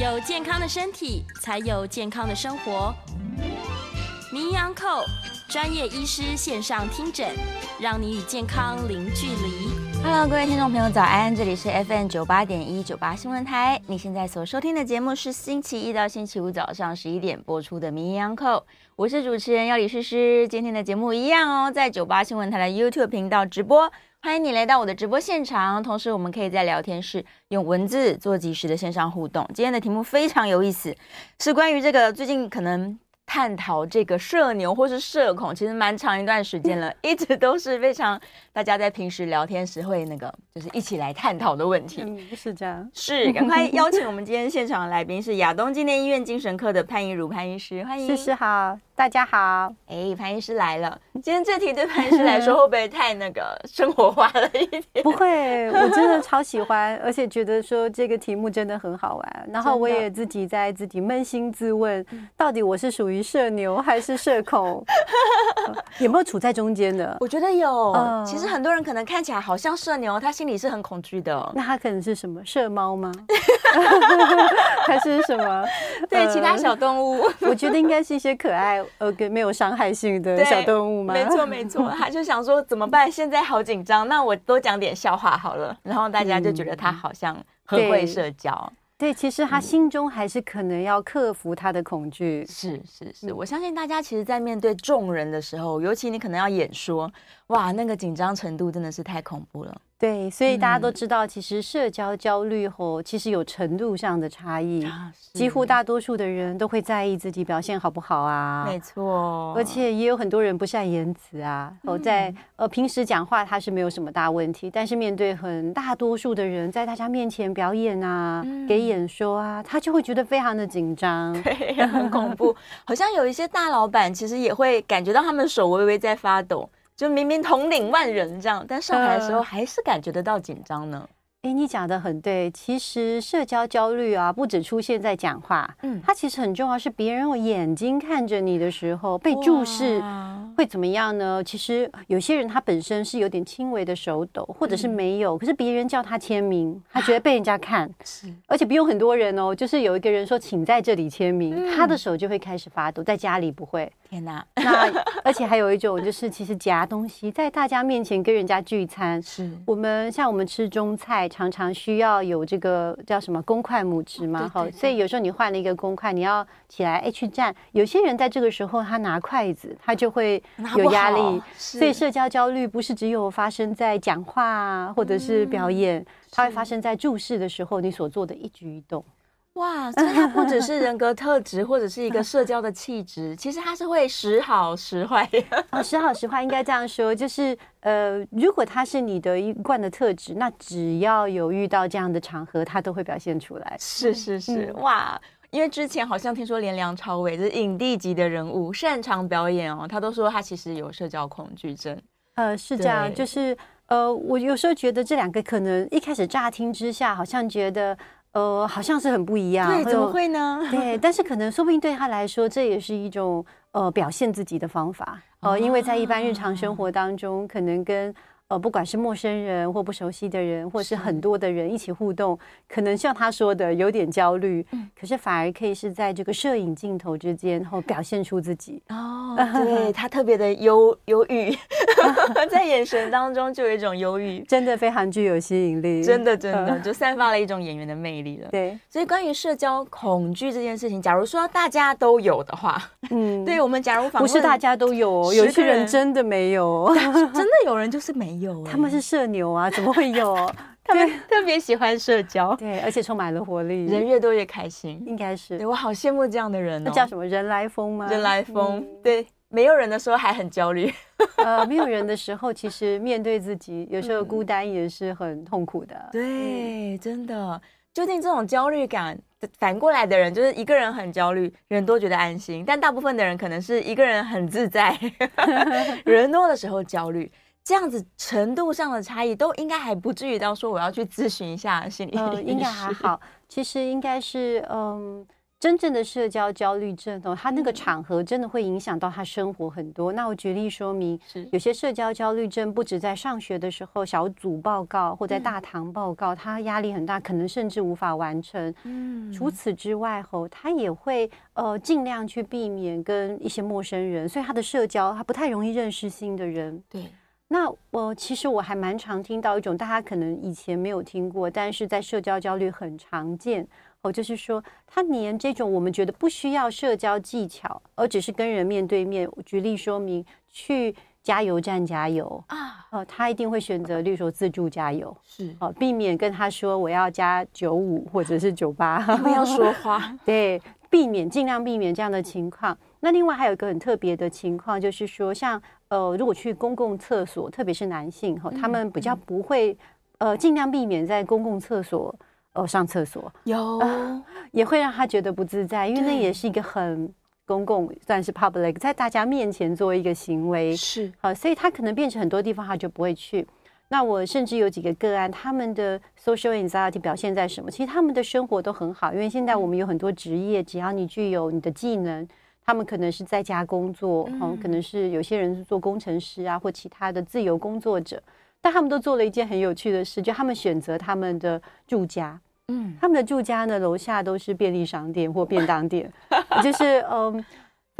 有健康的身体，才有健康的生活。名医昂寇专业医师线上听诊，让你与健康零距离。Hello，各位听众朋友，早安！这里是 FM 九八点一九八新闻台。你现在所收听的节目是星期一到星期五早上十一点播出的名医昂寇，我是主持人要李诗诗。今天的节目一样哦，在九八新闻台的 YouTube 频道直播。欢迎你来到我的直播现场，同时我们可以在聊天室用文字做即时的线上互动。今天的题目非常有意思，是关于这个最近可能探讨这个社牛或是社恐，其实蛮长一段时间了，一直都是非常大家在平时聊天时会那个就是一起来探讨的问题。嗯，是这样。是，赶快邀请我们今天现场的来宾是亚东纪念医院精神科的潘怡如潘医师，欢迎。诗诗好。大家好，哎，潘医师来了。今天这题对潘医师来说 会不会太那个生活化了一点？不会，我真的超喜欢，而且觉得说这个题目真的很好玩。然后我也自己在自己扪心自问，到底我是属于社牛还是社恐？有没有处在中间的？我觉得有。其实很多人可能看起来好像社牛，他心里是很恐惧的。那他可能是什么社猫吗？还是什么？对，其他小动物。我觉得应该是一些可爱。呃，给没有伤害性的小动物吗？没错，没错。他就想说怎么办？现在好紧张，那我多讲点笑话好了。然后大家就觉得他好像很会社交。嗯、对，对，其实他心中还是可能要克服他的恐惧。是是是，我相信大家其实，在面对众人的时候，尤其你可能要演说，哇，那个紧张程度真的是太恐怖了。对，所以大家都知道，其实社交焦虑后，其实有程度上的差异。啊、几乎大多数的人都会在意自己表现好不好啊。没错，而且也有很多人不善言辞啊。哦、嗯，在呃平时讲话他是没有什么大问题，但是面对很大多数的人，在大家面前表演啊、嗯、给演说啊，他就会觉得非常的紧张，对，很恐怖。好像有一些大老板其实也会感觉到他们手微微在发抖。就明明统领万人这样，但上台的时候还是感觉得到紧张呢。哎，你讲的很对。其实社交焦虑啊，不只出现在讲话，嗯，它其实很重要，是别人用眼睛看着你的时候被注视会怎么样呢？其实有些人他本身是有点轻微的手抖，或者是没有，可是别人叫他签名，他觉得被人家看，是，而且不用很多人哦，就是有一个人说请在这里签名，他的手就会开始发抖，在家里不会。天哪！那而且还有一种就是，其实夹东西在大家面前跟人家聚餐，是我们像我们吃中菜，常常需要有这个叫什么公筷母匙嘛，好，所以有时候你换了一个公筷，你要起来哎去站。有些人在这个时候他拿筷子，他就会有压力。所以社交焦虑不是只有发生在讲话啊，或者是表演，它会发生在注视的时候，你所做的一举一动。哇，所以它不只是人格特质，或者是一个社交的气质，其实它是会时好时坏。哦，时好时坏应该这样说，就是呃，如果它是你的一贯的特质，那只要有遇到这样的场合，它都会表现出来。是是是，嗯、哇，因为之前好像听说连梁朝伟就是影帝级的人物，擅长表演哦，他都说他其实有社交恐惧症。呃，是这样，就是呃，我有时候觉得这两个可能一开始乍听之下，好像觉得。呃，好像是很不一样。对，怎么会呢？对，但是可能说不定对他来说，这也是一种呃表现自己的方法。呃，因为在一般日常生活当中，可能跟。呃，不管是陌生人或不熟悉的人，或是很多的人一起互动，可能像他说的有点焦虑，嗯，可是反而可以是在这个摄影镜头之间，然后表现出自己。哦，对，他特别的忧忧郁，在眼神当中就有一种忧郁，真的非常具有吸引力，真的真的就散发了一种演员的魅力了。对，所以关于社交恐惧这件事情，假如说大家都有的话，嗯，对我们假如不是大家都有，有些人真的没有，真的有人就是没他们是社牛啊，怎么会有？他们特别喜欢社交，对，而且充满了活力，人越多越开心，应该是。对，我好羡慕这样的人哦。那叫什么？人来疯吗？人来疯。对，没有人的时候还很焦虑。呃，没有人的时候，其实面对自己，有时候孤单也是很痛苦的。对，真的。究竟这种焦虑感，反过来的人就是一个人很焦虑，人多觉得安心；但大部分的人可能是一个人很自在，人多的时候焦虑。这样子程度上的差异都应该还不至于到说我要去咨询一下心理医生。呃，应该还好。其实应该是，嗯，真正的社交焦虑症哦，他那个场合真的会影响到他生活很多。那我举例说明，是有些社交焦虑症不止在上学的时候小组报告或在大堂报告，他压力很大，可能甚至无法完成。嗯，除此之外吼，他也会呃尽量去避免跟一些陌生人，所以他的社交他不太容易认识新的人。对，那我、呃、其实我还蛮常听到一种大家可能以前没有听过，但是在社交焦虑很常见。哦，就是说，他连这种我们觉得不需要社交技巧，而只是跟人面对面，举例说明，去加油站加油啊，哦，他一定会选择，例如说自助加油，是哦，避免跟他说我要加九五或者是九八，不要说 话，对，避免尽量避免这样的情况。那另外还有一个很特别的情况，就是说，像呃，如果去公共厕所，特别是男性哈，他们比较不会呃，尽量避免在公共厕所。哦，上厕所有、呃，也会让他觉得不自在，因为那也是一个很公共，算是 public，在大家面前做一个行为，是好、呃，所以他可能变成很多地方他就不会去。那我甚至有几个个案，他们的 social anxiety 表现在什么？其实他们的生活都很好，因为现在我们有很多职业，只要你具有你的技能，他们可能是在家工作，嗯、呃，可能是有些人是做工程师啊，或其他的自由工作者。但他们都做了一件很有趣的事，就他们选择他们的住家，嗯，他们的住家呢，楼下都是便利商店或便当店，就是嗯，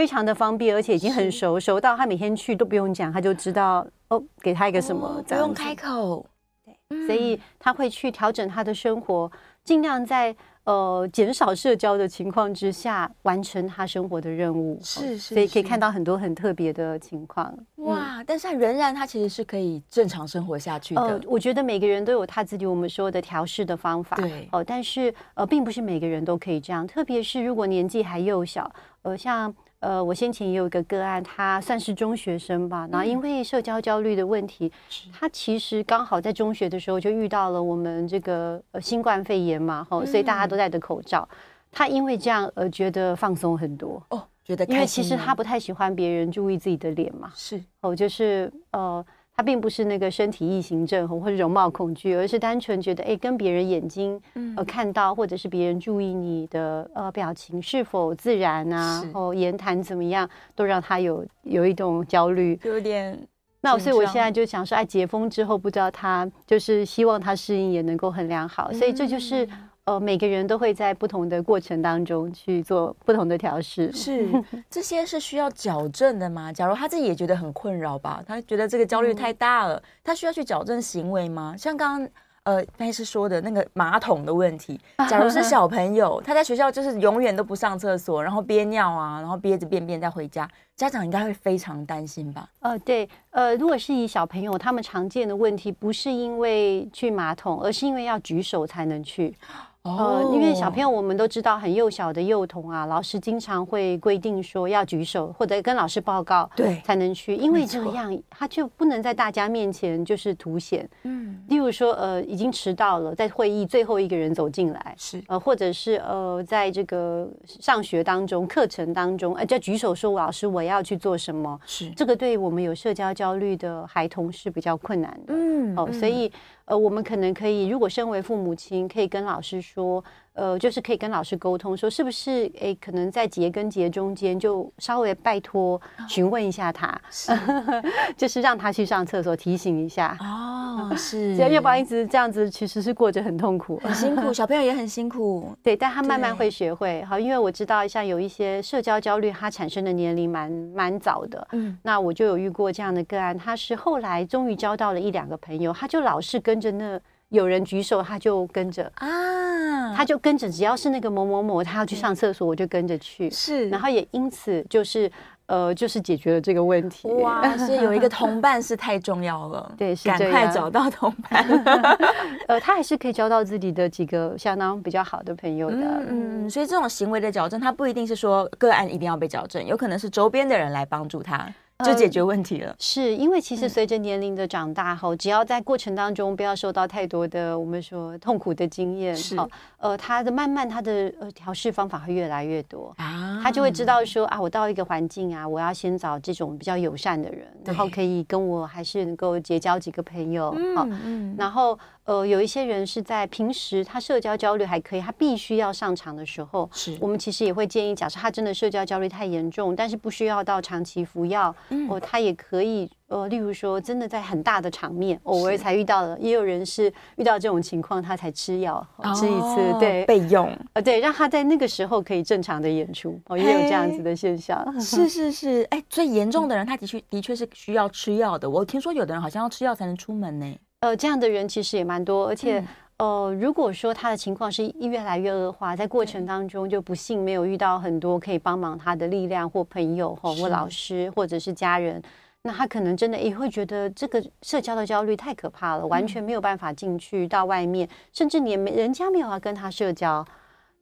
非常的方便，而且已经很熟，熟到他每天去都不用讲，他就知道哦，给他一个什么，哦、不用开口，对，嗯、所以他会去调整他的生活，尽量在。呃，减少社交的情况之下，完成他生活的任务，是是，是，所以可以看到很多很特别的情况。哇！嗯、但是他仍然他其实是可以正常生活下去的。呃，我觉得每个人都有他自己我们说的调试的方法。对，哦、呃，但是呃，并不是每个人都可以这样，特别是如果年纪还幼小，呃，像。呃，我先前也有一个个案，他算是中学生吧，然后因为社交焦虑的问题，嗯、他其实刚好在中学的时候就遇到了我们这个呃新冠肺炎嘛，哈、嗯，所以大家都戴着口罩，他因为这样而觉得放松很多哦，觉得因为其实他不太喜欢别人注意自己的脸嘛，是。哦，就是呃。他并不是那个身体异形症或者容貌恐惧，而是单纯觉得，哎，跟别人眼睛呃看到，或者是别人注意你的呃表情是否自然啊，然后言谈怎么样，都让他有有一种焦虑，有点。那所以我现在就想说，哎，解封之后，不知道他就是希望他适应也能够很良好，所以这就是。呃，每个人都会在不同的过程当中去做不同的调试，是这些是需要矫正的吗？假如他自己也觉得很困扰吧，他觉得这个焦虑太大了，嗯、他需要去矫正行为吗？像刚刚呃，戴医师说的那个马桶的问题，假如是小朋友，他在学校就是永远都不上厕所，然后憋尿啊，然后憋着便便再回家，家长应该会非常担心吧？呃，对，呃，如果是以小朋友，他们常见的问题不是因为去马桶，而是因为要举手才能去。呃，因为小朋友我们都知道，很幼小的幼童啊，老师经常会规定说要举手或者跟老师报告，对，才能去。因为这样他就不能在大家面前就是凸显。嗯，例如说，呃，已经迟到了，在会议最后一个人走进来，是呃，或者是呃，在这个上学当中、课程当中，呃，就举手说老师我要去做什么，是这个对我们有社交焦虑的孩童是比较困难的。嗯，哦，所以。呃，我们可能可以，如果身为父母亲，可以跟老师说，呃，就是可以跟老师沟通，说是不是，诶，可能在节跟节中间，就稍微拜托询问一下他，是 就是让他去上厕所，提醒一下。哦，是，要不然一直这样子，其实是过着很痛苦，很辛苦，小朋友也很辛苦。对，但他慢慢会学会。好，因为我知道，像有一些社交焦虑，他产生的年龄蛮蛮早的。嗯，那我就有遇过这样的个案，他是后来终于交到了一两个朋友，他就老是跟着那。有人举手，他就跟着啊，他就跟着，只要是那个某某某，他要去上厕所，我就跟着去。是，然后也因此就是呃，就是解决了这个问题。哇，所以有一个同伴是太重要了。对，是，赶快找到同伴。呃，他还是可以交到自己的几个相当比较好的朋友的。嗯嗯，所以这种行为的矫正，他不一定是说个案一定要被矫正，有可能是周边的人来帮助他。就解决问题了。呃、是因为其实随着年龄的长大后，嗯、只要在过程当中不要受到太多的我们说痛苦的经验，是呃，他的慢慢他的呃调试方法会越来越多啊，他就会知道说啊，我到一个环境啊，我要先找这种比较友善的人，然后可以跟我还是能够结交几个朋友，好，嗯，然后呃，有一些人是在平时他社交焦虑还可以，他必须要上场的时候，是我们其实也会建议，假设他真的社交焦虑太严重，但是不需要到长期服药，哦，他也可以。呃，例如说，真的在很大的场面，偶尔才遇到了，也有人是遇到这种情况，他才吃药吃一次，对，备用，呃，对，让他在那个时候可以正常的演出，哦，也有这样子的现象。是是是，哎，最严重的人，他的确的确是需要吃药的。我听说有的人好像要吃药才能出门呢。呃，这样的人其实也蛮多，而且，呃，如果说他的情况是越来越恶化，在过程当中就不幸没有遇到很多可以帮忙他的力量或朋友或或老师或者是家人。那他可能真的也会觉得这个社交的焦虑太可怕了，完全没有办法进去到外面，甚至连人家没有要跟他社交，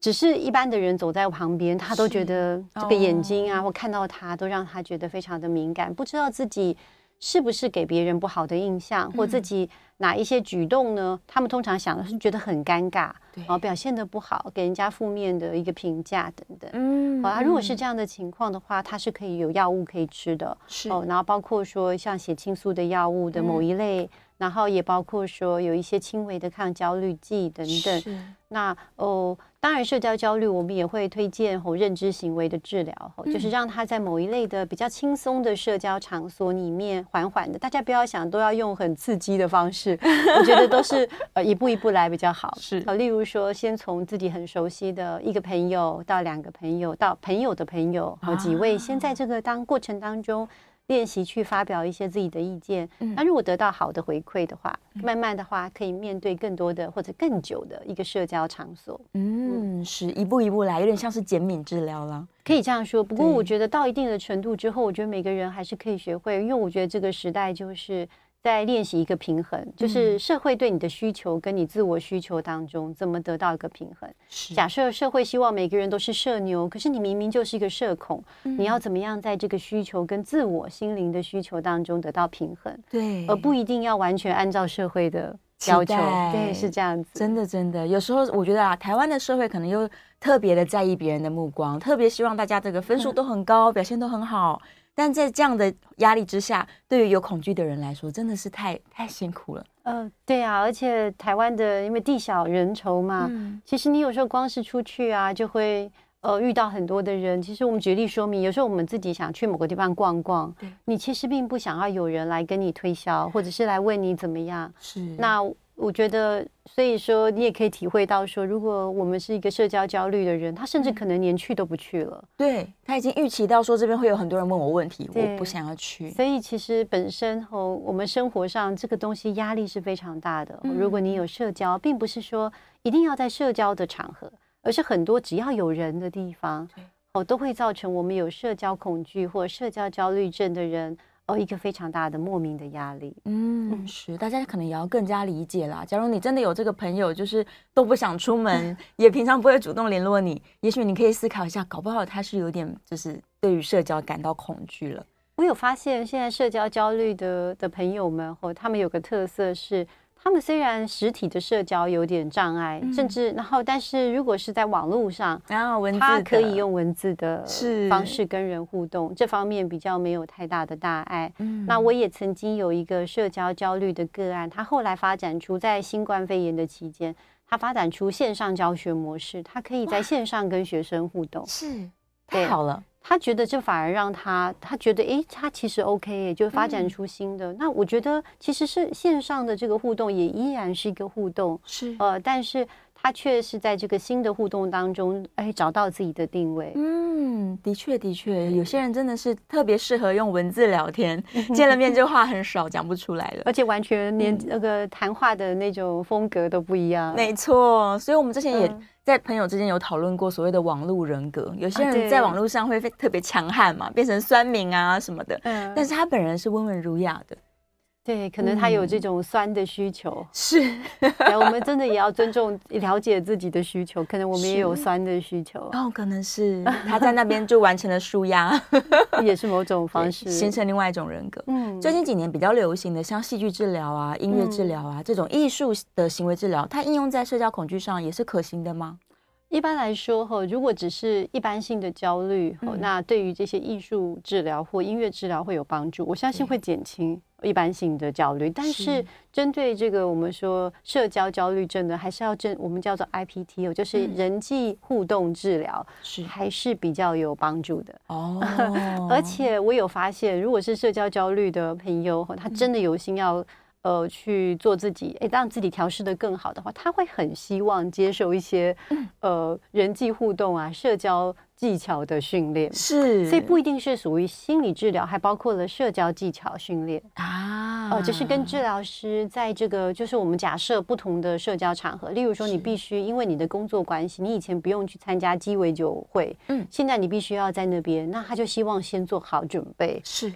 只是一般的人走在旁边，他都觉得这个眼睛啊或看到他都让他觉得非常的敏感，不知道自己是不是给别人不好的印象，或自己。哪一些举动呢？他们通常想的是觉得很尴尬，然后表现的不好，给人家负面的一个评价等等。嗯，好啊。如果是这样的情况的话，它是可以有药物可以吃的。是哦，然后包括说像血清素的药物的某一类，然后也包括说有一些轻微的抗焦虑剂等等。那哦。当然，社交焦虑我们也会推荐吼认知行为的治疗，吼就是让他在某一类的比较轻松的社交场所里面缓缓的。大家不要想都要用很刺激的方式，我觉得都是呃一步一步来比较好。是，例如说，先从自己很熟悉的一个朋友到两个朋友到朋友的朋友，好几位，先在这个当过程当中。练习去发表一些自己的意见，那如果得到好的回馈的话，慢慢的话可以面对更多的或者更久的一个社交场所。嗯，是一步一步来，有点像是减敏治疗了，可以这样说。不过我觉得到一定的程度之后，我觉得每个人还是可以学会，因为我觉得这个时代就是。在练习一个平衡，就是社会对你的需求跟你自我需求当中怎么得到一个平衡。假设社会希望每个人都是社牛，可是你明明就是一个社恐，你要怎么样在这个需求跟自我心灵的需求当中得到平衡？对，而不一定要完全按照社会的要求。对，是这样子。真的，真的，有时候我觉得啊，台湾的社会可能又特别的在意别人的目光，特别希望大家这个分数 都很高，表现都很好。但在这样的压力之下，对于有恐惧的人来说，真的是太太辛苦了。嗯、呃，对啊，而且台湾的因为地小人稠嘛，嗯、其实你有时候光是出去啊，就会呃遇到很多的人。其实我们举例说明，有时候我们自己想去某个地方逛逛，你其实并不想要有人来跟你推销，或者是来问你怎么样。是那。我觉得，所以说你也可以体会到，说如果我们是一个社交焦虑的人，他甚至可能连去都不去了。对，他已经预期到说这边会有很多人问我问题，我不想要去。所以其实本身和我们生活上这个东西压力是非常大的。如果你有社交，并不是说一定要在社交的场合，而是很多只要有人的地方，哦，都会造成我们有社交恐惧或社交焦虑症的人。哦，一个非常大的莫名的压力。嗯，是，大家可能也要更加理解啦。假如你真的有这个朋友，就是都不想出门，也平常不会主动联络你，也许你可以思考一下，搞不好他是有点就是对于社交感到恐惧了。我有发现，现在社交焦虑的的朋友们，或他们有个特色是。他们虽然实体的社交有点障碍，嗯、甚至然后，但是如果是在网络上，然后文字他可以用文字的方式跟人互动，这方面比较没有太大的大碍。嗯、那我也曾经有一个社交焦虑的个案，他后来发展出在新冠肺炎的期间，他发展出线上教学模式，他可以在线上跟学生互动，是太好了。他觉得这反而让他，他觉得，诶，他其实 OK，也就发展出新的。嗯、那我觉得其实是线上的这个互动也依然是一个互动，是呃，但是他却是在这个新的互动当中，哎，找到自己的定位。嗯，的确的确，有些人真的是特别适合用文字聊天，见了面就话很少，讲不出来了，而且完全连那个谈话的那种风格都不一样。没错，所以我们之前也、嗯。在朋友之间有讨论过所谓的网络人格，有些人在网络上会特别强悍嘛，变成酸民啊什么的。嗯，但是他本人是温文儒雅的。对，可能他有这种酸的需求，是，我们真的也要尊重、了解自己的需求。可能我们也有酸的需求，哦，可能是 他在那边就完成了舒压，也是某种方式，形成另外一种人格。嗯，最近几年比较流行的，像戏剧治疗啊、音乐治疗啊、嗯、这种艺术的行为治疗，它应用在社交恐惧上也是可行的吗？一般来说，哈，如果只是一般性的焦虑，嗯、那对于这些艺术治疗或音乐治疗会有帮助，我相信会减轻一般性的焦虑。但是针对这个我们说社交焦虑症的，还是要针我们叫做 IPT 哦，就是人际互动治疗，是还是比较有帮助的哦。而且我有发现，如果是社交焦虑的朋友，他真的有心要。呃，去做自己，哎，让自己调试的更好的话，他会很希望接受一些呃人际互动啊、社交技巧的训练。是，所以不一定是属于心理治疗，还包括了社交技巧训练啊。呃，就是跟治疗师在这个，就是我们假设不同的社交场合，例如说你必须因为你的工作关系，你以前不用去参加鸡尾酒会，嗯，现在你必须要在那边，那他就希望先做好准备。是。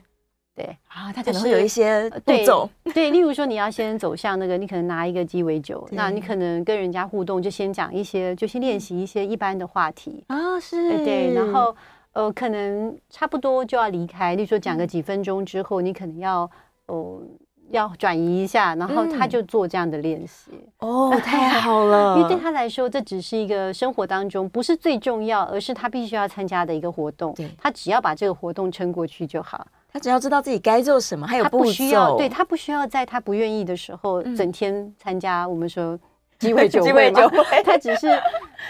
对啊，他可能会有一些步骤。对，例如说你要先走向那个，你可能拿一个鸡尾酒，那你可能跟人家互动，就先讲一些，就先练习一些一般的话题啊，是，对，然后呃，可能差不多就要离开，例如说讲个几分钟之后，你可能要哦要转移一下，然后他就做这样的练习。哦，太好了，因为对他来说，这只是一个生活当中不是最重要，而是他必须要参加的一个活动。对，他只要把这个活动撑过去就好。他只要知道自己该做什么，还有不需要，对，他不需要在他不愿意的时候整天参加我们说鸡尾 酒会，他只是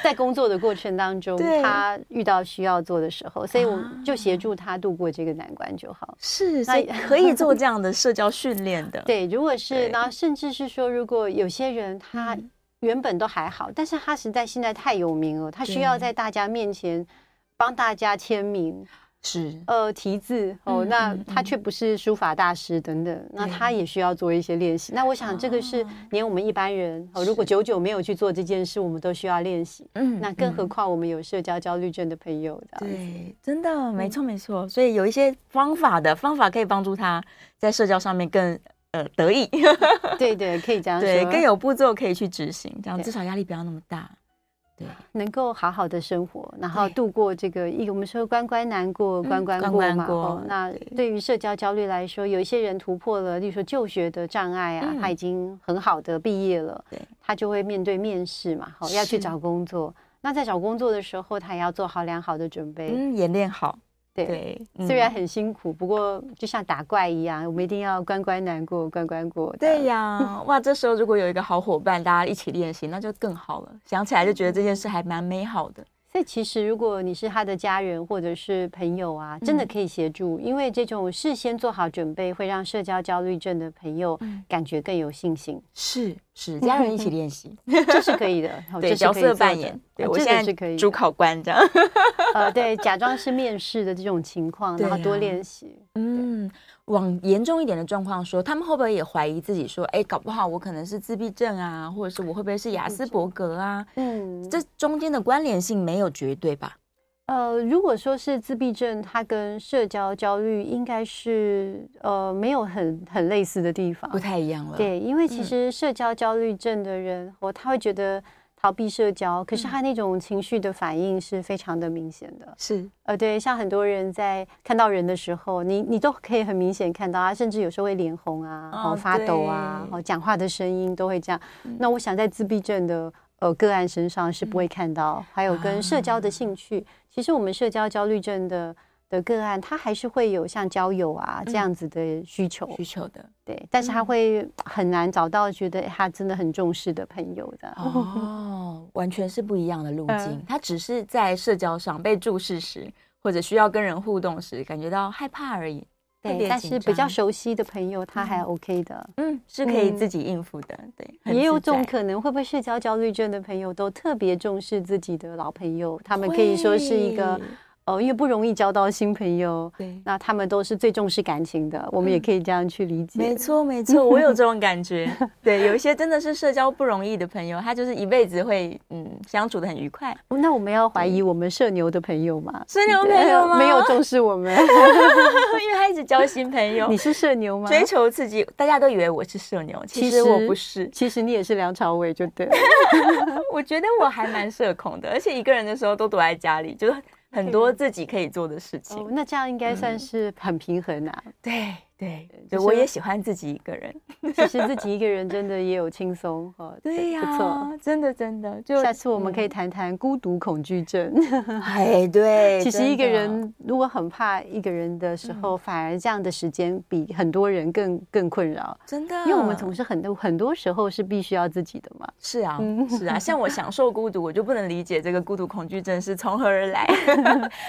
在工作的过程当中，他遇到需要做的时候，所以我们就协助他度过这个难关就好。是，所以可以做这 样的社交训练的。对，如果是，然后甚至是说，如果有些人他原本都还好，但是他实在现在太有名了，他需要在大家面前帮大家签名。是呃，题字哦，那他却不是书法大师等等，那他也需要做一些练习。那我想这个是连我们一般人哦，如果久久没有去做这件事，我们都需要练习。嗯，那更何况我们有社交焦虑症的朋友，对，真的没错没错。所以有一些方法的方法可以帮助他在社交上面更呃得意。对对，可以这样说，对，更有步骤可以去执行，这样至少压力不要那么大。能够好好的生活，然后度过这个一，我们说关关难过关关过嘛。哦，那对于社交焦虑来说，有一些人突破了，例如说就学的障碍啊，他已经很好的毕业了，对，他就会面对面试嘛，好要去找工作。那在找工作的时候，他也要做好良好的准备，嗯，演练好。对，对嗯、虽然很辛苦，不过就像打怪一样，我们一定要关关难过关关过。对呀，哇，这时候如果有一个好伙伴，大家一起练习，那就更好了。想起来就觉得这件事还蛮美好的。所以其实，如果你是他的家人或者是朋友啊，真的可以协助，因为这种事先做好准备，会让社交焦虑症的朋友感觉更有信心。是是，家人一起练习，这是可以的。对，角色扮演，对我现在是可以主考官这样。呃，对，假装是面试的这种情况，然后多练习。嗯。往严重一点的状况说，他们会不会也怀疑自己说，哎，搞不好我可能是自闭症啊，或者是我会不会是雅斯伯格啊？嗯，这中间的关联性没有绝对吧？呃，如果说是自闭症，它跟社交焦虑应该是呃没有很很类似的地方，不太一样了。对，因为其实社交焦虑症的人，我、嗯、他会觉得。逃避社交，可是他那种情绪的反应是非常的明显的。是，呃，对，像很多人在看到人的时候，你你都可以很明显看到啊，甚至有时候会脸红啊，然后发抖啊，然后讲话的声音都会这样。那我想在自闭症的呃个案身上是不会看到。还有跟社交的兴趣，其实我们社交焦虑症的。的个案，他还是会有像交友啊这样子的需求，需求的，对，但是他会很难找到觉得他真的很重视的朋友的。哦，完全是不一样的路径。他只是在社交上被注视时，或者需要跟人互动时，感觉到害怕而已。对，但是比较熟悉的朋友，他还 OK 的，嗯，是可以自己应付的。对，也有种可能，会不会社交焦虑症的朋友都特别重视自己的老朋友？他们可以说是一个。哦，因为不容易交到新朋友，对，那他们都是最重视感情的，我们也可以这样去理解。没错，没错，我有这种感觉。对，有一些真的是社交不容易的朋友，他就是一辈子会嗯相处的很愉快。那我们要怀疑我们社牛的朋友吗？社牛朋友吗？没有重视我们，因为他一直交新朋友。你是社牛吗？追求刺激，大家都以为我是社牛，其实我不是。其实你也是梁朝伟，就对。我觉得我还蛮社恐的，而且一个人的时候都躲在家里，就是。很多自己可以做的事情，哦，那这样应该算是很平衡啊。嗯、对。对，对，我也喜欢自己一个人。其实自己一个人真的也有轻松哈。对呀，不错，真的真的。就下次我们可以谈谈孤独恐惧症。哎，对，其实一个人如果很怕一个人的时候，反而这样的时间比很多人更更困扰。真的，因为我们总是很多很多时候是必须要自己的嘛。是啊，是啊。像我享受孤独，我就不能理解这个孤独恐惧症是从何而来。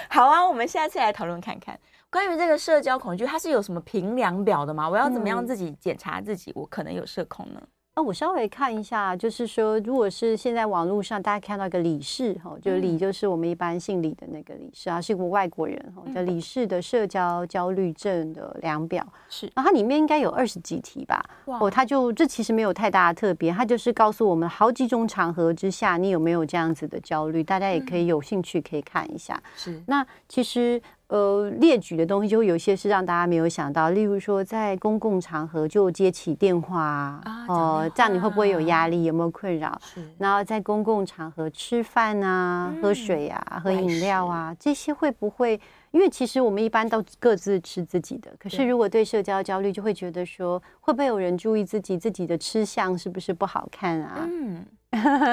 好啊，我们下次来讨论看看。关于这个社交恐惧，它是有什么评量表的吗？我要怎么样自己检查自己，我可能有社恐呢？那、哦、我稍微看一下，就是说，如果是现在网络上大家看到一个李氏哈，就李就是我们一般姓李的那个李氏啊，是一个外国人哈，叫李氏的社交焦虑症的量表是，那它里面应该有二十几题吧？哦，它就这其实没有太大的特别，它就是告诉我们好几种场合之下你有没有这样子的焦虑，大家也可以有兴趣可以看一下。是，那其实。呃，列举的东西就会有一些是让大家没有想到，例如说在公共场合就接起电话啊，哦、呃，这样你会不会有压力？有没有困扰？是。然后在公共场合吃饭啊、嗯、喝水啊、喝饮料啊，这些会不会？因为其实我们一般都各自吃自己的，可是如果对社交焦虑，就会觉得说，会不会有人注意自己自己的吃相是不是不好看啊？嗯。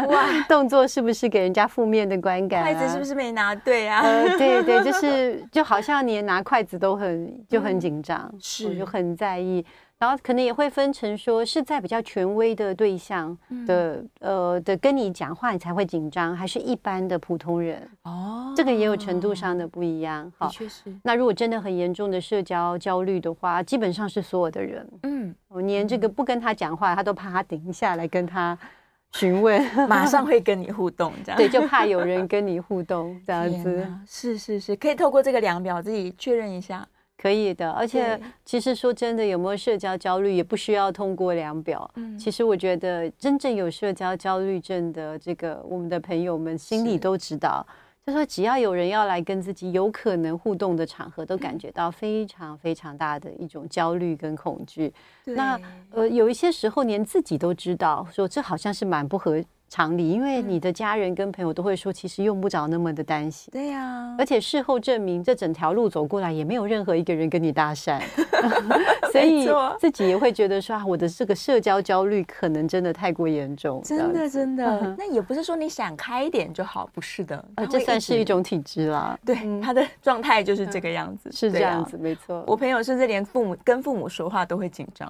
哇，动作是不是给人家负面的观感、啊？筷子是不是没拿对啊？呃，对对，就是就好像你拿筷子都很就很紧张，嗯、是就很在意。然后可能也会分成说是在比较权威的对象的、嗯、呃的跟你讲话你才会紧张，还是一般的普通人？哦，这个也有程度上的不一样。好，确实。那如果真的很严重的社交焦虑的话，基本上是所有的人，嗯，我连这个不跟他讲话，他都怕他等一下来跟他。询问，马上 会跟你互动，这样对，就怕有人跟你互动 这样子。是是是，可以透过这个量表自己确认一下，可以的。而且其实说真的，有没有社交焦虑也不需要通过量表。嗯，其实我觉得真正有社交焦虑症的这个我们的朋友们心里都知道。就说只要有人要来跟自己有可能互动的场合，都感觉到非常非常大的一种焦虑跟恐惧。那呃，有一些时候连自己都知道，说这好像是蛮不合常理，因为你的家人跟朋友都会说，其实用不着那么的担心。对呀，而且事后证明，这整条路走过来也没有任何一个人跟你搭讪，所以自己也会觉得说啊，我的这个社交焦虑可能真的太过严重。真的真的，那也不是说你想开一点就好，不是的，啊，这算是一种体质啦。对，他的状态就是这个样子，是这样子，没错。我朋友甚至连父母跟父母说话都会紧张。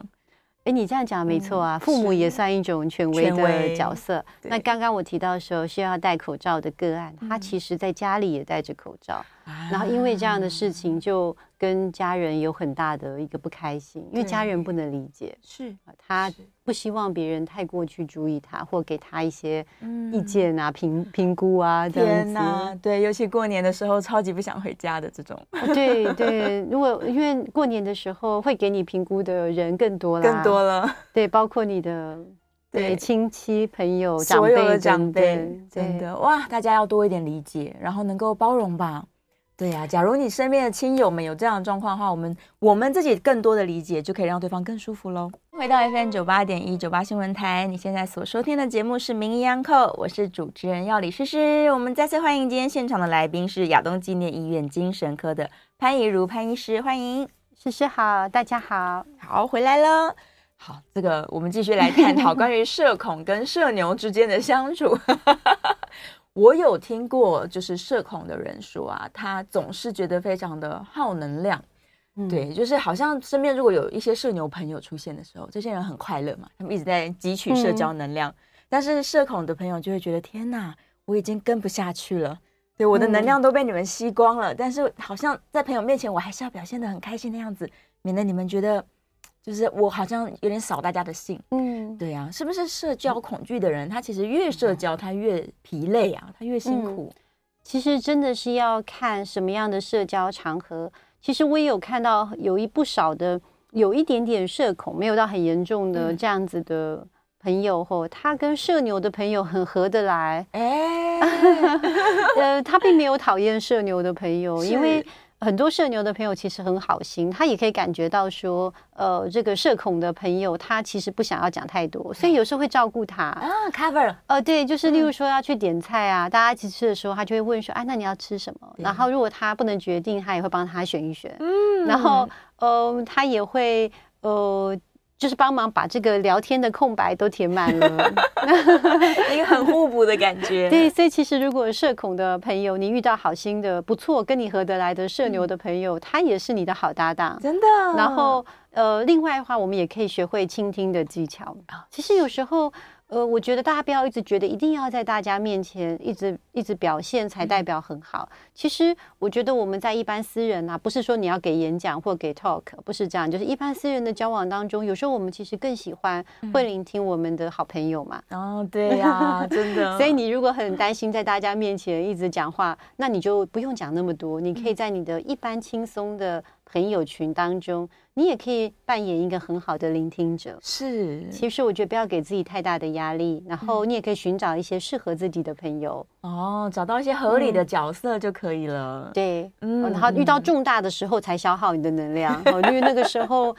哎，你这样讲没错啊，父母也算一种权威的角色。那刚刚我提到的时候，需要戴口罩的个案，他其实在家里也戴着口罩，然后因为这样的事情就跟家人有很大的一个不开心，因为家人不能理解，是他。不希望别人太过去注意他，或给他一些意见啊、评评估啊这样子。天哪，对，尤其过年的时候，超级不想回家的这种。对对，如果因为过年的时候会给你评估的人更多了，更多了。对，包括你的 对亲戚、朋友、长辈长辈，真的哇，大家要多一点理解，然后能够包容吧。对呀、啊，假如你身边的亲友们有这样的状况的话，我们我们自己更多的理解，就可以让对方更舒服喽。回到 FM 九八点一九八新闻台，你现在所收听的节目是《名医央叩》，我是主持人药理诗诗。我们再次欢迎今天现场的来宾是亚东纪念医院精神科的潘怡如潘医师，欢迎诗诗好，大家好，好回来了。好，这个我们继续来探讨关于社恐跟社牛之间的相处。我有听过，就是社恐的人说啊，他总是觉得非常的耗能量，嗯、对，就是好像身边如果有一些社牛朋友出现的时候，这些人很快乐嘛，他们一直在汲取社交能量，嗯、但是社恐的朋友就会觉得天哪，我已经跟不下去了，对，我的能量都被你们吸光了，嗯、但是好像在朋友面前我还是要表现的很开心的样子，免得你们觉得。就是我好像有点扫大家的兴，嗯，对呀、啊，是不是社交恐惧的人，他其实越社交他越疲累啊，他越辛苦。其实真的是要看什么样的社交场合。其实我也有看到有一不少的有一点点社恐，没有到很严重的这样子的朋友，或、嗯、他跟社牛的朋友很合得来。哎，呃，他并没有讨厌社牛的朋友，因为。很多社牛的朋友其实很好心，他也可以感觉到说，呃，这个社恐的朋友他其实不想要讲太多，所以有时候会照顾他。啊，cover，呃，对，就是例如说要去点菜啊，嗯、大家一起吃的时候，他就会问说，哎，那你要吃什么？然后如果他不能决定，他也会帮他选一选，嗯，然后，呃，他也会，呃。就是帮忙把这个聊天的空白都填满了，一个很互补的感觉。对，所以其实如果社恐的朋友，你遇到好心的、不错、跟你合得来的社牛的朋友，嗯、他也是你的好搭档，真的。然后，呃，另外的话，我们也可以学会倾听的技巧。其实有时候。呃，我觉得大家不要一直觉得一定要在大家面前一直一直表现才代表很好。嗯、其实我觉得我们在一般私人啊，不是说你要给演讲或给 talk，不是这样，就是一般私人的交往当中，有时候我们其实更喜欢会聆听我们的好朋友嘛。嗯、哦，对呀、啊，真的。所以你如果很担心在大家面前一直讲话，那你就不用讲那么多，你可以在你的一般轻松的。朋友群当中，你也可以扮演一个很好的聆听者。是，其实我觉得不要给自己太大的压力，然后你也可以寻找一些适合自己的朋友。哦，找到一些合理的角色就可以了。嗯、对，嗯，然后遇到重大的时候才消耗你的能量，嗯、因为那个时候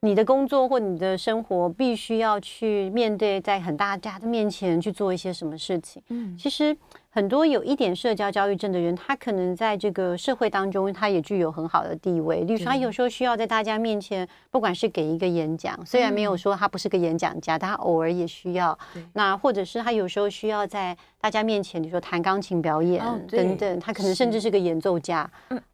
你的工作或你的生活必须要去面对，在很大家的面前去做一些什么事情。嗯，其实。很多有一点社交焦虑症的人，他可能在这个社会当中，他也具有很好的地位。例如说，他有时候需要在大家面前，不管是给一个演讲，虽然没有说他不是个演讲家，但他偶尔也需要。那或者是他有时候需要在大家面前，比如说弹钢琴表演等等，他可能甚至是个演奏家。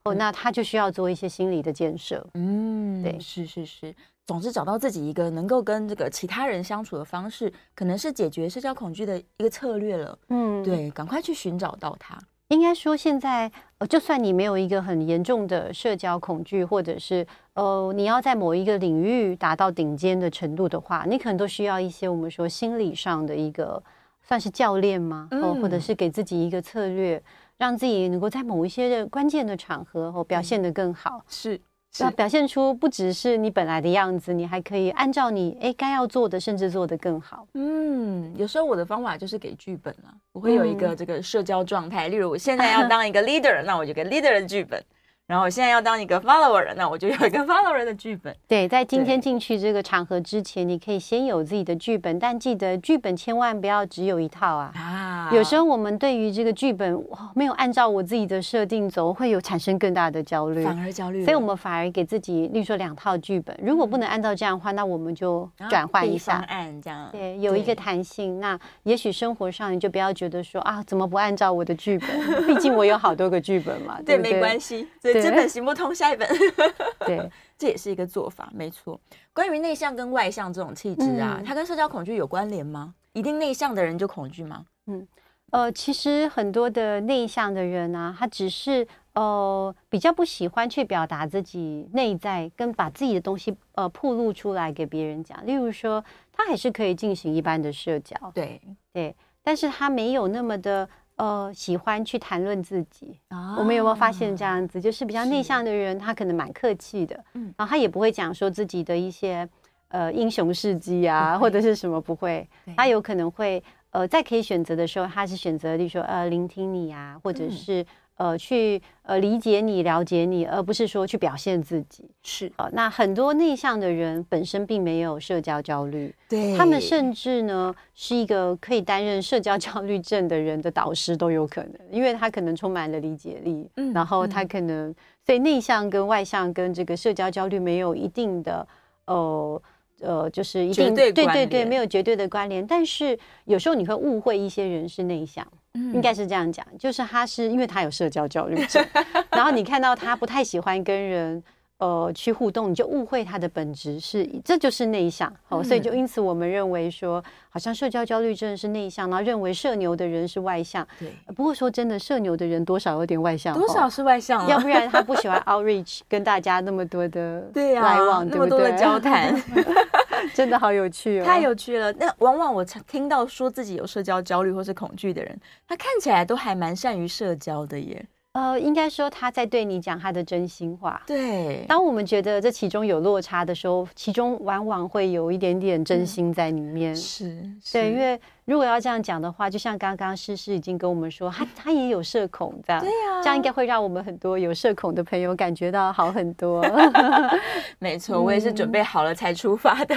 哦，那他就需要做一些心理的建设。嗯，对，是是是。总之，找到自己一个能够跟这个其他人相处的方式，可能是解决社交恐惧的一个策略了。嗯，对，赶快去寻找到它。应该说，现在呃，就算你没有一个很严重的社交恐惧，或者是呃，你要在某一个领域达到顶尖的程度的话，你可能都需要一些我们说心理上的一个算是教练吗？哦，或者是给自己一个策略，让自己能够在某一些的关键的场合哦表现得更好。是。要表现出不只是你本来的样子，你还可以按照你哎该要做的，甚至做得更好。嗯，有时候我的方法就是给剧本了，我会有一个这个社交状态，例如我现在要当一个 leader，那我就给 leader 的剧本。然后我现在要当一个 follower，那我就有一个 follower 的剧本。对，在今天进去这个场合之前，你可以先有自己的剧本，但记得剧本千万不要只有一套啊！啊，有时候我们对于这个剧本哇，没有按照我自己的设定走，会有产生更大的焦虑，反而焦虑。所以我们反而给自己，例如说两套剧本，如果不能按照这样的话，那我们就转换一下对，有一个弹性。那也许生活上你就不要觉得说啊，怎么不按照我的剧本？毕竟我有好多个剧本嘛，对 对？对，没关系，所以这本行不通。下一本，对，这也是一个做法，没错。关于内向跟外向这种气质啊，嗯、它跟社交恐惧有关联吗？一定内向的人就恐惧吗？嗯，呃，其实很多的内向的人啊，他只是呃比较不喜欢去表达自己内在，跟把自己的东西呃暴露出来给别人讲。例如说，他还是可以进行一般的社交，对对，但是他没有那么的。呃，喜欢去谈论自己，啊、我们有没有发现这样子？就是比较内向的人，他可能蛮客气的，嗯，然后他也不会讲说自己的一些呃英雄事迹啊，或者是什么不会，他有可能会呃在可以选择的时候，他是选择，例如说呃聆听你啊，或者是。嗯呃，去呃理解你、了解你，而不是说去表现自己。是。呃，那很多内向的人本身并没有社交焦虑，对，他们甚至呢是一个可以担任社交焦虑症的人的导师都有可能，因为他可能充满了理解力，嗯，然后他可能、嗯、所以内向跟外向跟这个社交焦虑没有一定的呃呃，就是一定对对对，没有绝对的关联，但是有时候你会误会一些人是内向。应该是这样讲，就是他是因为他有社交焦虑症，然后你看到他不太喜欢跟人呃去互动，你就误会他的本质是这就是内向哦，所以就因此我们认为说，好像社交焦虑症是内向，然后认为社牛的人是外向。对，不过说真的，社牛的人多少有点外向，多少是外向，要不然他不喜欢 outreach 跟大家那么多的 对来往，那么多的交谈。真的好有趣哦，太有趣了。那往往我听到说自己有社交焦虑或是恐惧的人，他看起来都还蛮善于社交的耶。呃，应该说他在对你讲他的真心话。对，当我们觉得这其中有落差的时候，其中往往会有一点点真心在里面。嗯、是，是，对，因为。如果要这样讲的话，就像刚刚诗诗已经跟我们说，他他也有社恐，这样，对呀、啊，这样应该会让我们很多有社恐的朋友感觉到好很多。没错，我也是准备好了才出发的。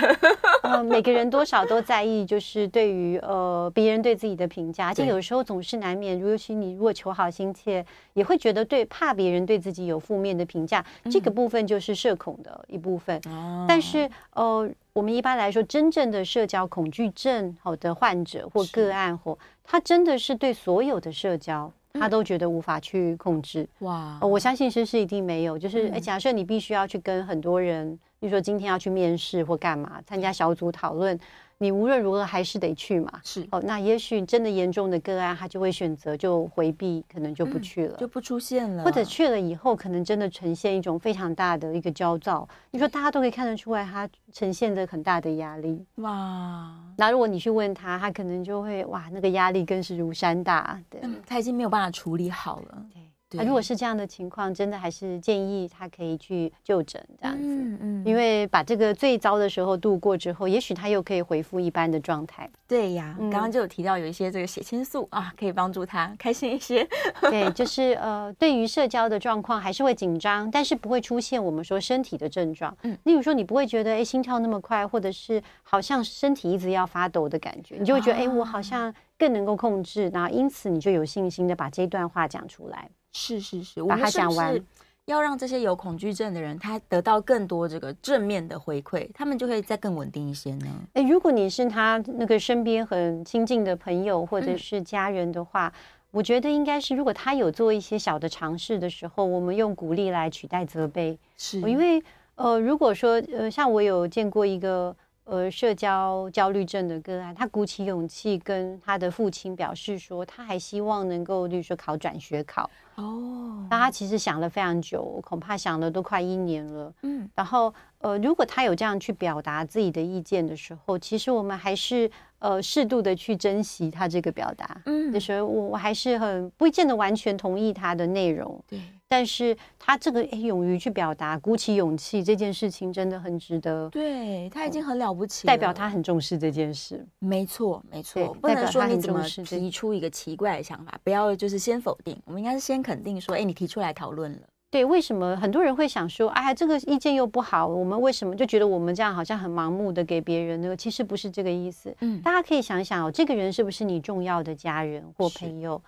嗯、呃，每个人多少都在意，就是对于呃别人对自己的评价，就有时候总是难免。尤其你如果求好心切，也会觉得对怕别人对自己有负面的评价，嗯、这个部分就是社恐的一部分。哦、但是呃。我们一般来说，真正的社交恐惧症好的患者或个案或他真的是对所有的社交，他都觉得无法去控制。哇，我相信诗诗一定没有。就是，假设你必须要去跟很多人，比如说今天要去面试或干嘛，参加小组讨论。你无论如何还是得去嘛，是哦。那也许真的严重的个案，他就会选择就回避，可能就不去了，嗯、就不出现了。或者去了以后，可能真的呈现一种非常大的一个焦躁。你说大家都可以看得出来，他呈现着很大的压力。哇！那如果你去问他，他可能就会哇，那个压力更是如山大。对，嗯、他已经没有办法处理好了。对，如果是这样的情况，真的还是建议他可以去就诊这样子，嗯嗯，因为把这个最糟的时候度过之后，也许他又可以恢复一般的状态。对呀，刚刚就有提到有一些这个血清素啊，可以帮助他开心一些。对，就是呃，对于社交的状况还是会紧张，但是不会出现我们说身体的症状。嗯，例如说你不会觉得哎心跳那么快，或者是好像身体一直要发抖的感觉，你就会觉得哎我好像更能够控制，然后因此你就有信心的把这段话讲出来。是是是，把它讲完，要让这些有恐惧症的人，他得到更多这个正面的回馈，他们就会再更稳定一些呢。哎，如果你是他那个身边很亲近的朋友或者是家人的话，嗯、我觉得应该是，如果他有做一些小的尝试的时候，我们用鼓励来取代责备。是，因为呃，如果说呃，像我有见过一个。呃，社交焦虑症的个案，他鼓起勇气跟他的父亲表示说，他还希望能够，例如说考转学考。哦，那他其实想了非常久，恐怕想了都快一年了。嗯，然后呃，如果他有这样去表达自己的意见的时候，其实我们还是呃适度的去珍惜他这个表达。嗯，就是我我还是很不见得完全同意他的内容。对。但是他这个勇于去表达，鼓起勇气这件事情真的很值得。对，他已经很了不起，代表他很重视这件事。没错，没错，不能说你怎么提出一个奇怪的想法，不要就是先否定，我们应该是先肯定说，哎，你提出来讨论了。对，为什么很多人会想说，哎，这个意见又不好，我们为什么就觉得我们这样好像很盲目的给别人呢？其实不是这个意思。嗯，大家可以想想哦，这个人是不是你重要的家人或朋友？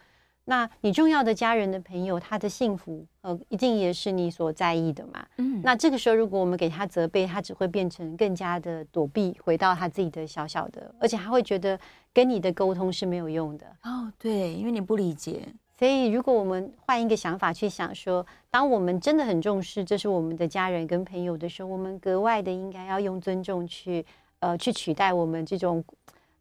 那你重要的家人的朋友，他的幸福，呃，一定也是你所在意的嘛。嗯，那这个时候，如果我们给他责备，他只会变成更加的躲避，回到他自己的小小的，而且他会觉得跟你的沟通是没有用的。哦，对，因为你不理解。所以，如果我们换一个想法去想说，当我们真的很重视这是我们的家人跟朋友的时候，我们格外的应该要用尊重去，呃，去取代我们这种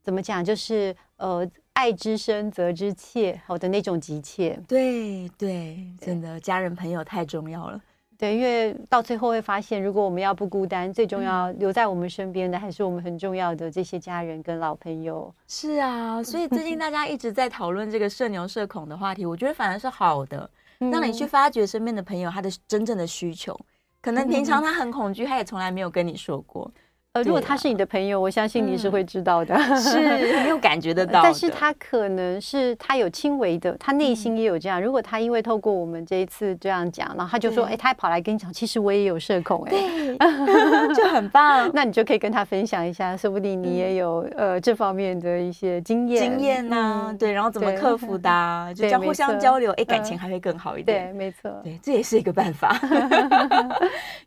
怎么讲，就是呃。爱之深，责之切，好的那种急切。对对，真的，家人朋友太重要了。对，因为到最后会发现，如果我们要不孤单，最重要留在我们身边的还是我们很重要的这些家人跟老朋友。是啊，所以最近大家一直在讨论这个社牛社恐的话题，我觉得反而是好的，让你去发掘身边的朋友他的真正的需求。可能平常他很恐惧，他也从来没有跟你说过。呃，如果他是你的朋友，我相信你是会知道的，是没有感觉得到。但是他可能是他有轻微的，他内心也有这样。如果他因为透过我们这一次这样讲，然后他就说，哎，他还跑来跟你讲，其实我也有社恐，哎，对，就很棒。那你就可以跟他分享一下，说不定你也有呃这方面的一些经验经验呐，对，然后怎么克服的，就这样互相交流，哎，感情还会更好一点。对，没错，对，这也是一个办法。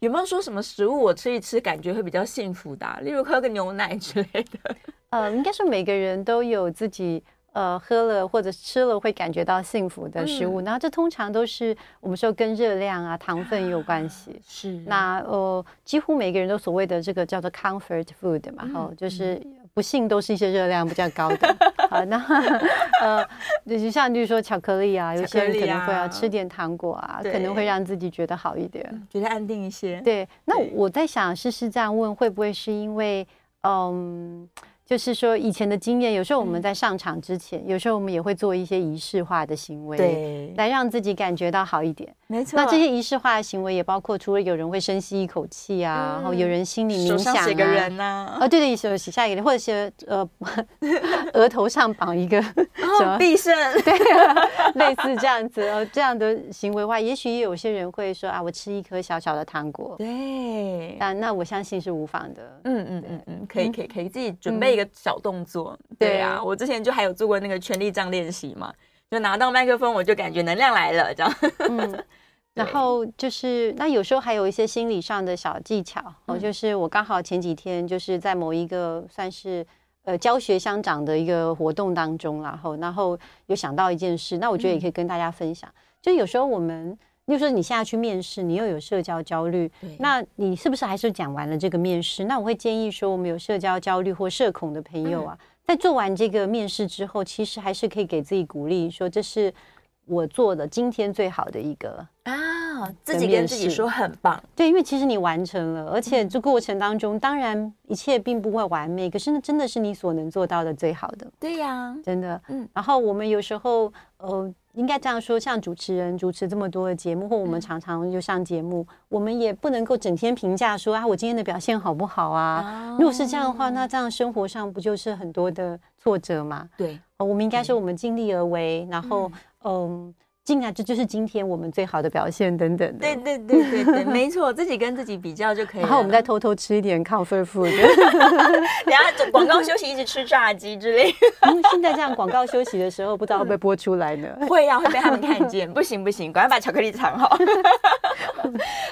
有没有说什么食物我吃一吃，感觉会比较幸福？例如喝个牛奶之类的，呃，应该是每个人都有自己呃喝了或者吃了会感觉到幸福的食物，嗯、然后这通常都是我们说跟热量啊、糖分有关系。啊、是，那呃，几乎每个人都所谓的这个叫做 comfort food 嘛，哈、嗯，就是不幸都是一些热量比较高的。好，那呃，就像就是说巧克力啊，有些人可能会要吃点糖果啊，可能会让自己觉得好一点，觉得安定一些。对，那我在想，试试这样问，会不会是因为嗯。就是说，以前的经验，有时候我们在上场之前，嗯、有时候我们也会做一些仪式化的行为，对，来让自己感觉到好一点。没错，那这些仪式化的行为也包括，除了有人会深吸一口气啊，嗯、然后有人心里冥想啊，写个人呐、啊，哦，对对，手写下一个人，或者写呃，额头上绑一个什么必胜，对、啊，类似这样子哦，这样的行为的话，也许也有些人会说啊，我吃一颗小小的糖果，对，但那我相信是无妨的。嗯嗯嗯嗯，可以可以可以，自己准备。一个小动作，对。啊，我之前就还有做过那个权力杖练习嘛，就拿到麦克风，我就感觉能量来了，这样。嗯，然后就是那有时候还有一些心理上的小技巧，哦，就是我刚好前几天就是在某一个算是呃教学相长的一个活动当中，然后然后有想到一件事，那我觉得也可以跟大家分享，就有时候我们。就是说你现在去面试，你又有社交焦虑，那你是不是还是讲完了这个面试？那我会建议说，我们有社交焦虑或社恐的朋友啊，在做完这个面试之后，其实还是可以给自己鼓励，说这是我做的今天最好的一个啊，自己跟自己说很棒。对，因为其实你完成了，而且这过程当中，当然一切并不会完美，可是那真的是你所能做到的最好的。对呀，真的。嗯，然后我们有时候呃。应该这样说，像主持人主持这么多的节目，或我们常常就上节目，嗯、我们也不能够整天评价说啊，我今天的表现好不好啊？哦、如果是这样的话，那这样生活上不就是很多的挫折嘛？对，我们应该说我们尽力而为，然后嗯。嗯进来，这就是今天我们最好的表现，等等的。对对对对对，没错，自己跟自己比较就可以 了。然后我们再偷偷吃一点 comfort food。等下广告休息，一直吃炸鸡之类。现在这样广告休息的时候，不知道会不会播出来呢？会呀，会被他们看见。不行不行，赶快把巧克力藏好。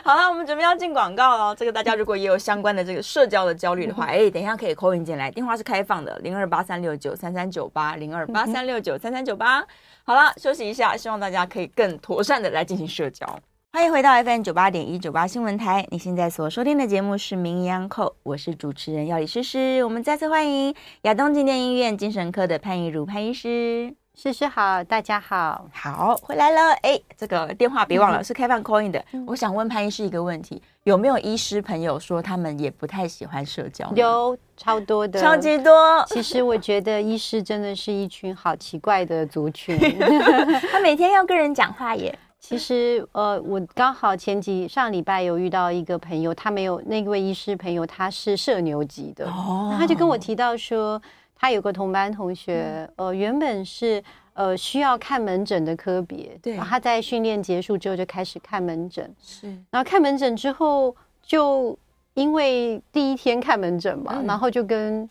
好了，我们准备要进广告了。这个大家如果也有相关的这个社交的焦虑的话，哎，等一下可以 call in 进来，电话是开放的，零二八三六九三三九八，零二八三六九三三九八。好了，休息一下，希望大家可以更妥善的来进行社交。欢迎回到 FM 九八点一九八新闻台，你现在所收听的节目是《名医安扣》，我是主持人药理诗诗。我们再次欢迎亚东纪念医院精神科的潘怡如潘医师。诗诗好，大家好，好回来了。哎，这个电话别忘了是开放 call in 的。嗯、我想问潘医师一个问题：有没有医师朋友说他们也不太喜欢社交？有超多的，超级多。其实我觉得医师真的是一群好奇怪的族群，他每天要跟人讲话耶。其实呃，我刚好前几上礼拜有遇到一个朋友，他没有那位医师朋友，他是社牛级的，哦，他就跟我提到说。他有个同班同学，呃，原本是呃需要看门诊的科别，对，然后他在训练结束之后就开始看门诊，是，然后看门诊之后，就因为第一天看门诊嘛，嗯、然后就跟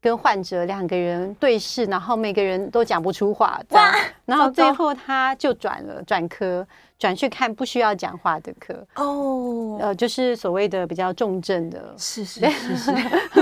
跟患者两个人对视，然后每个人都讲不出话，哇，然后最后他就转了转科。转去看不需要讲话的科。哦，呃，就是所谓的比较重症的，是是是是，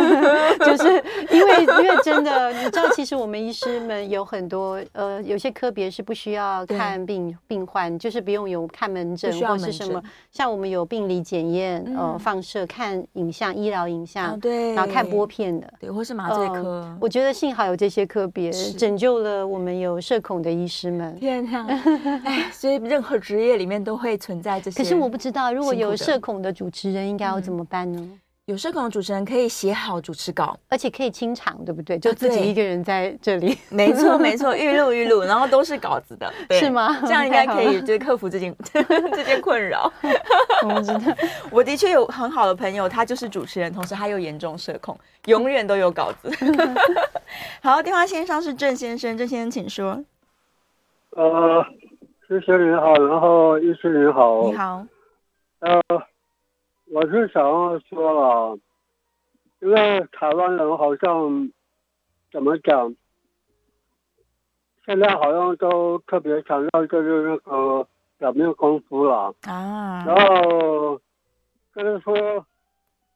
就是因为因为真的，你知道，其实我们医师们有很多呃，有些科别是不需要看病病患，就是不用有看门诊或是什么，像我们有病理检验，呃，放射看影像，医疗影像，对，然后看玻片的，对，或是麻醉科。我觉得幸好有这些科别，拯救了我们有社恐的医师们。天哪，哎，所以任何职业。业里面都会存在这些，可是我不知道，如果有社恐的主持人，应该要怎么办呢？嗯、有社恐的主持人可以写好主持稿，而且可以清场，对不对？就自己一个人在这里，没错没错，预录预录，然后都是稿子的，是吗？这样应该可以，就是克服这件 这件困扰。我知道，我的确有很好的朋友，他就是主持人，同时他又严重社恐，永远都有稿子。好，电话线上是郑先生，郑先生请说。呃。谢谢你好，然后医师你好。你好。呃，我是想要说啊，因为台湾人好像怎么讲，现在好像都特别强调就是那个表面功夫了啊。然后就是说，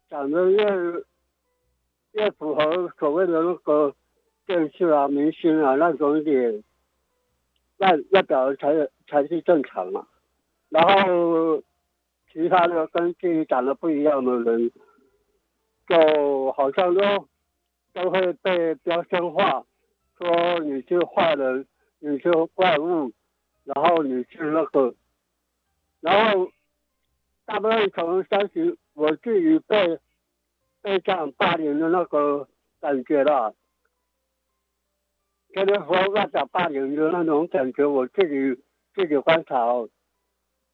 长得越越符合所谓的那个电视啊、明星啊那种一点。那那表才才是正常嘛，然后其他的跟自己长得不一样的人，就好像都都会被标签化，说你是坏人，你是怪物，然后你是那个，然后大部分可能相信我自己被被这样霸凌的那个感觉了。跟着说外表霸凌的那种感觉，我自己自己观察哦，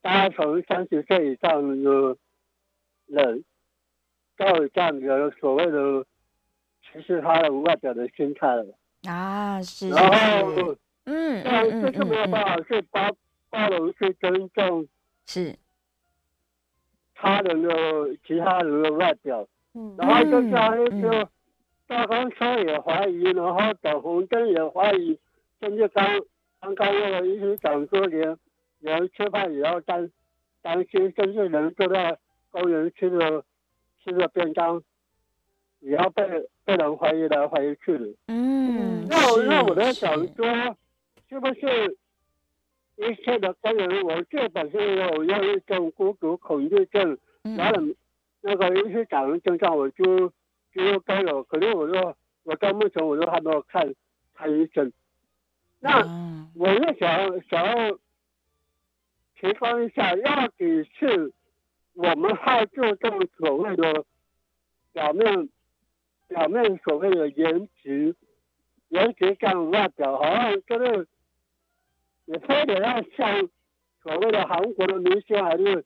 大概从三十岁以上的人，都有这样的所谓的其实他的外表的心态了。啊，是。然后，嗯，但就这是没有办法，去包包容，是尊重，是他人的其他人的外表。嗯，然后就这样就。大公车也怀疑，然后等红灯也怀疑，甚至刚刚刚那个医生讲说，连连吃饭也要担担心，甚至人坐在公园吃的吃的便当，也要被被人怀疑来怀疑去的。嗯，那我那我在想说，是不是一切的根源？我这本身有忧郁症、孤独、恐惧症，然后那个医生讲的症状，我就。因为该有，可能我说，我到目前我都还没有看看医生。那我又想想要提防一下，到底是我们好注重所谓的表面，表面所谓的颜值，颜值上外表，好像就是你非得要像所谓的韩国的明星，还是？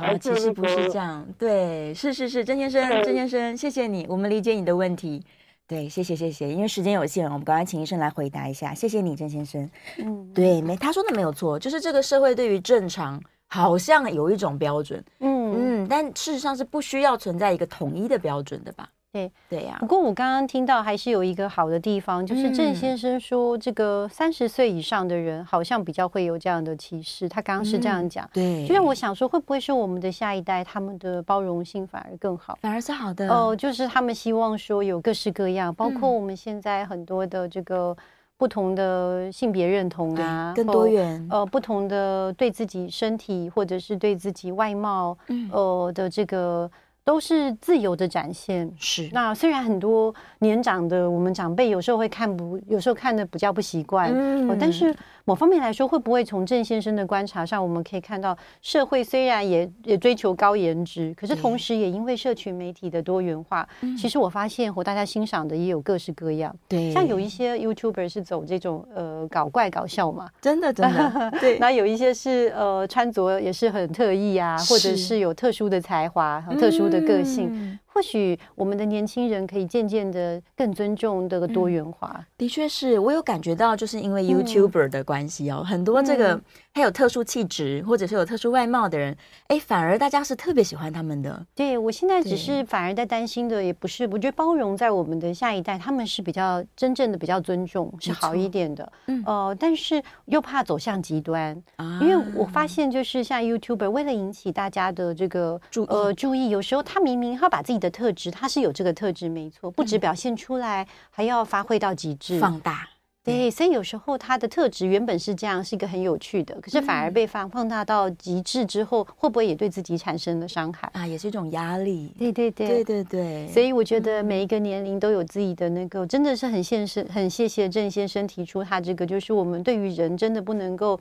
啊，其实不是这样，对，是是是，郑先生，郑先生，谢谢你，我们理解你的问题，对，谢谢谢谢，因为时间有限，我们赶快请医生来回答一下，谢谢你，郑先生，嗯，对，没，他说的没有错，就是这个社会对于正常好像有一种标准，嗯嗯，但事实上是不需要存在一个统一的标准的吧？对对呀，不过我刚刚听到还是有一个好的地方，就是郑先生说，这个三十岁以上的人好像比较会有这样的歧视。他刚刚是这样讲，对，就让我想说，会不会是我们的下一代，他们的包容性反而更好，反而是好的哦，就是他们希望说有各式各样，包括我们现在很多的这个不同的性别认同啊，更多元，呃，不同的对自己身体或者是对自己外貌，呃的这个。都是自由的展现，是。那虽然很多年长的我们长辈有时候会看不，有时候看的比较不习惯，嗯、哦，但是某方面来说，会不会从郑先生的观察上，我们可以看到，社会虽然也也追求高颜值，可是同时也因为社群媒体的多元化，对其实我发现和大家欣赏的也有各式各样。对，像有一些 YouTuber 是走这种呃搞怪搞笑嘛，真的真的。对，那有一些是呃穿着也是很特意啊，或者是有特殊的才华，很特殊的。个性，嗯、或许我们的年轻人可以渐渐的更尊重这个多元化。嗯、的确是我有感觉到，就是因为 YouTuber 的关系哦，嗯、很多这个他有特殊气质或者是有特殊外貌的人，哎，反而大家是特别喜欢他们的。对，我现在只是反而在担心的，也不是，我觉得包容在我们的下一代，他们是比较真正的比较尊重，是好一点的。嗯，呃，但是又怕走向极端，啊、因为我发现就是像 YouTuber 为了引起大家的这个注呃注意，有时候。他明明他把自己的特质，他是有这个特质没错，不止表现出来，还要发挥到极致，放大。对，所以有时候他的特质原本是这样，是一个很有趣的，可是反而被放放大到极致之后，会不会也对自己产生了伤害啊？也是一种压力。对对对对对对。所以我觉得每一个年龄都有自己的那个，真的是很现实。很谢谢郑先生提出他这个，就是我们对于人真的不能够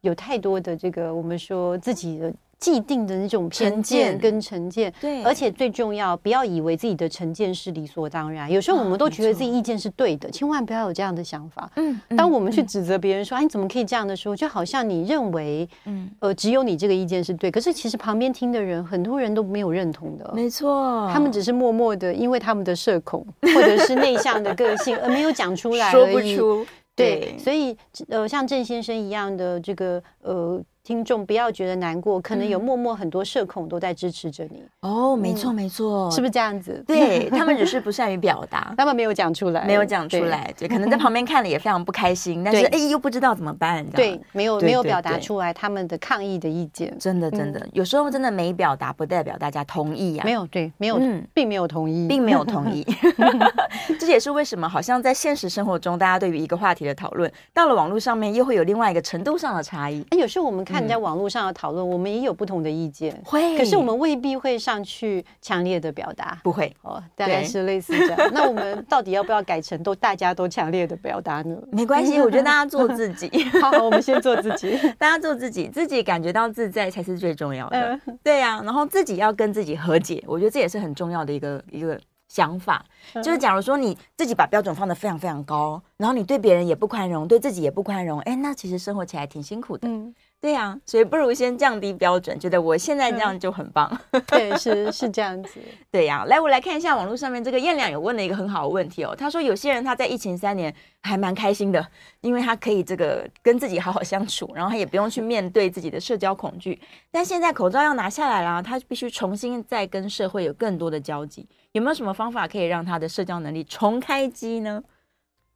有太多的这个，我们说自己的。既定的那种偏见跟成见，对，而且最重要，不要以为自己的成见是理所当然。有时候我们都觉得自己意见是对的，千万不要有这样的想法。嗯，当我们去指责别人说：“哎，你怎么可以这样的时候？”就好像你认为，嗯，呃，只有你这个意见是对，可是其实旁边听的人很多人都没有认同的。没错，他们只是默默的，因为他们的社恐 或者是内向的个性而没有讲出来，说不出。对，所以呃，像郑先生一样的这个呃。听众不要觉得难过，可能有默默很多社恐都在支持着你。哦，没错没错，是不是这样子？对，他们只是不善于表达，他们没有讲出来，没有讲出来，对，可能在旁边看了也非常不开心，但是哎又不知道怎么办，对，没有没有表达出来他们的抗议的意见。真的真的，有时候真的没表达，不代表大家同意啊。没有对，没有，并没有同意，并没有同意。这也是为什么，好像在现实生活中，大家对于一个话题的讨论，到了网络上面又会有另外一个程度上的差异。哎，有时候我们看。看人家网络上的讨论，我们也有不同的意见，会，可是我们未必会上去强烈的表达，不会哦，大概是类似这样。那我们到底要不要改成都大家都强烈的表达呢？没关系，我觉得大家做自己，好，好，我们先做自己，大家做自己，自己感觉到自在才是最重要的。对呀、啊，然后自己要跟自己和解，我觉得这也是很重要的一个一个。想法就是，假如说你自己把标准放得非常非常高，然后你对别人也不宽容，对自己也不宽容，哎，那其实生活起来挺辛苦的。嗯，对呀、啊，所以不如先降低标准，觉得我现在这样就很棒。嗯、对，是是这样子。对呀、啊，来，我来看一下网络上面这个燕良有问了一个很好的问题哦。他说，有些人他在疫情三年还蛮开心的，因为他可以这个跟自己好好相处，然后他也不用去面对自己的社交恐惧。但现在口罩要拿下来了，他必须重新再跟社会有更多的交集。有没有什么方法可以让他的社交能力重开机呢？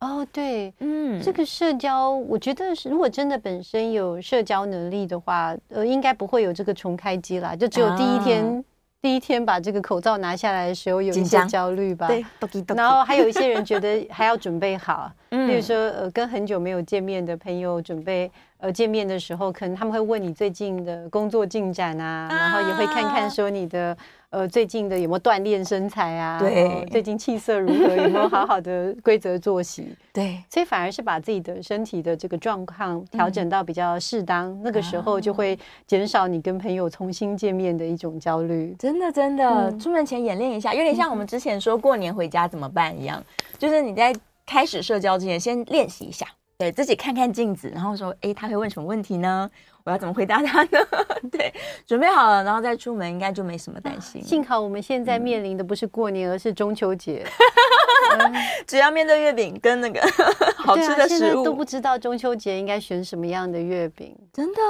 哦，对，嗯，这个社交，我觉得是如果真的本身有社交能力的话，呃，应该不会有这个重开机啦，就只有第一天，啊、第一天把这个口罩拿下来的时候有一些焦虑吧。对，然后还有一些人觉得 还要准备好，嗯，比如说呃，跟很久没有见面的朋友准备呃见面的时候，可能他们会问你最近的工作进展啊，啊然后也会看看说你的。呃，最近的有没有锻炼身材啊？对，最近气色如何？有没有好好的规则作息？对，所以反而是把自己的身体的这个状况调整到比较适当，嗯、那个时候就会减少你跟朋友重新见面的一种焦虑。真的，真的，嗯、出门前演练一下，有点像我们之前说过年回家怎么办一样，就是你在开始社交之前先练习一下，对自己看看镜子，然后说，哎，他会问什么问题呢？我要怎么回答他呢？对，准备好了，然后再出门，应该就没什么担心。幸好我们现在面临的不是过年，而是中秋节。只要面对月饼跟那个 好吃的食物，现在都不知道中秋节应该选什么样的月饼。真的？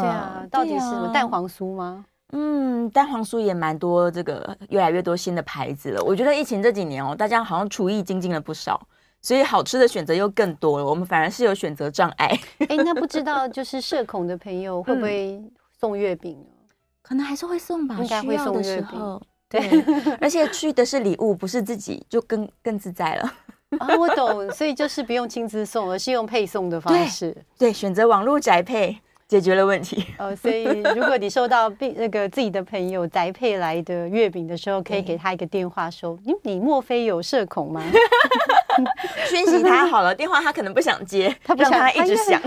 对啊，到底是什么蛋黄酥吗？嗯，蛋黄酥也蛮多，这个越来越多新的牌子了。我觉得疫情这几年哦，大家好像厨艺精进了不少。所以好吃的选择又更多了，我们反而是有选择障碍。哎、欸，那不知道就是社恐的朋友会不会送月饼呢？嗯、可能还是会送吧，应该会送月饼。对，而且去的是礼物，不是自己，就更更自在了。啊，我懂，所以就是不用亲自送，而是用配送的方式。对，对，选择网络宅配。解决了问题哦，所以如果你收到并那个自己的朋友宅配来的月饼的时候，可以给他一个电话说：“你你莫非有社恐吗？” 讯息他好了，电话他可能不想接，他不想他一直响。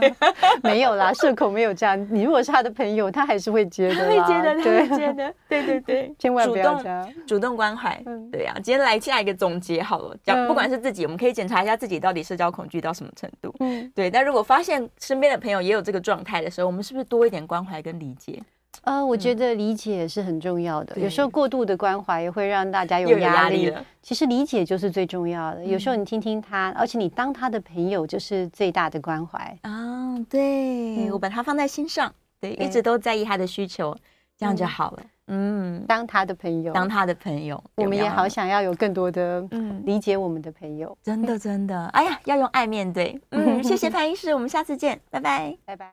没有啦，社恐没有这样。你如果是他的朋友，他还是会接的，会接的，他，会接的。对对对，千万不要这样，主动关怀。对呀，今天来下一个总结好了，讲不管是自己，我们可以检查一下自己到底社交恐惧到什么程度。嗯，对。但如果发现身边的朋友也有这个状态的时候，我们是不是多一点关怀跟理解？呃，我觉得理解是很重要的。嗯、有时候过度的关怀也会让大家有压力。力其实理解就是最重要的。嗯、有时候你听听他，而且你当他的朋友就是最大的关怀啊、哦。对，嗯、我把他放在心上，对，对一直都在意他的需求，这样就好了。嗯，当他的朋友，当他的朋友，我们也好想要有更多的嗯理解我们的朋友。嗯、真的真的，哎呀，要用爱面对。嗯，谢谢潘医师，我们下次见，拜拜，拜拜。